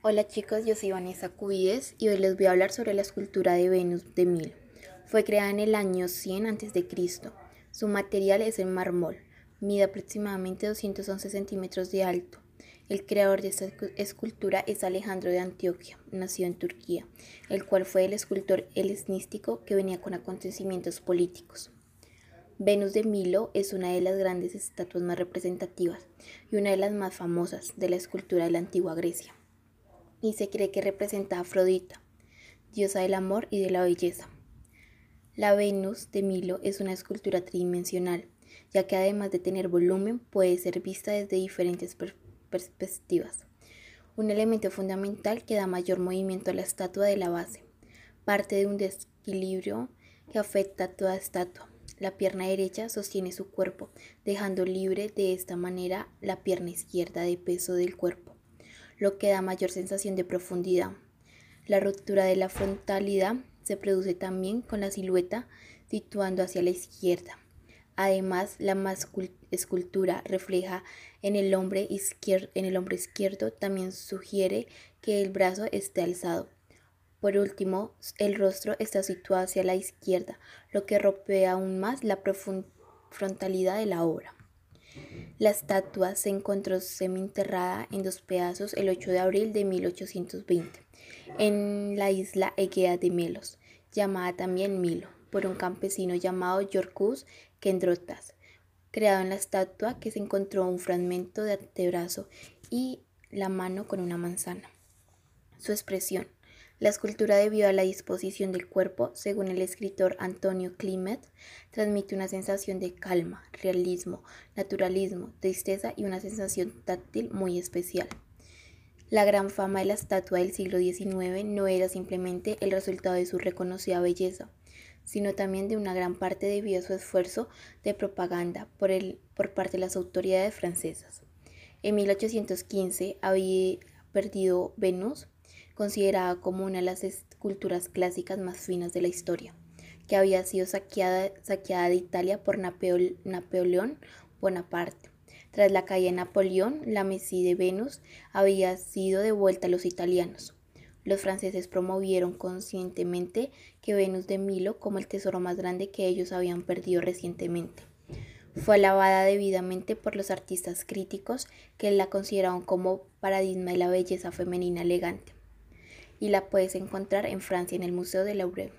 Hola chicos, yo soy Vanessa Cubides y hoy les voy a hablar sobre la escultura de Venus de Milo. Fue creada en el año 100 a.C. Su material es el mármol, mide aproximadamente 211 centímetros de alto. El creador de esta escultura es Alejandro de Antioquia, nacido en Turquía, el cual fue el escultor helenístico que venía con acontecimientos políticos. Venus de Milo es una de las grandes estatuas más representativas y una de las más famosas de la escultura de la antigua Grecia y se cree que representa a Afrodita, diosa del amor y de la belleza. La Venus de Milo es una escultura tridimensional, ya que además de tener volumen puede ser vista desde diferentes perspectivas. Un elemento fundamental que da mayor movimiento a la estatua de la base. Parte de un desequilibrio que afecta a toda estatua. La pierna derecha sostiene su cuerpo, dejando libre de esta manera la pierna izquierda de peso del cuerpo lo que da mayor sensación de profundidad. La ruptura de la frontalidad se produce también con la silueta situando hacia la izquierda. Además, la escultura refleja en el, hombre en el hombre izquierdo también sugiere que el brazo esté alzado. Por último, el rostro está situado hacia la izquierda, lo que rompe aún más la frontalidad de la obra. La estatua se encontró seminterrada en dos pedazos el 8 de abril de 1820 en la isla Egea de Melos, llamada también Milo, por un campesino llamado Yorkus Kendrotas. Creado en la estatua que se encontró un fragmento de antebrazo y la mano con una manzana. Su expresión la escultura, debido a la disposición del cuerpo, según el escritor Antonio Klimet, transmite una sensación de calma, realismo, naturalismo, tristeza y una sensación táctil muy especial. La gran fama de la estatua del siglo XIX no era simplemente el resultado de su reconocida belleza, sino también de una gran parte debido a su esfuerzo de propaganda por, el, por parte de las autoridades francesas. En 1815 había perdido Venus considerada como una de las esculturas clásicas más finas de la historia, que había sido saqueada, de Italia por Napoleón Bonaparte. Tras la caída de Napoleón, la Mesí de Venus había sido devuelta a los italianos. Los franceses promovieron conscientemente que Venus de Milo como el tesoro más grande que ellos habían perdido recientemente. Fue alabada debidamente por los artistas críticos que la consideraron como paradigma de la belleza femenina elegante y la puedes encontrar en Francia en el Museo de Louvre.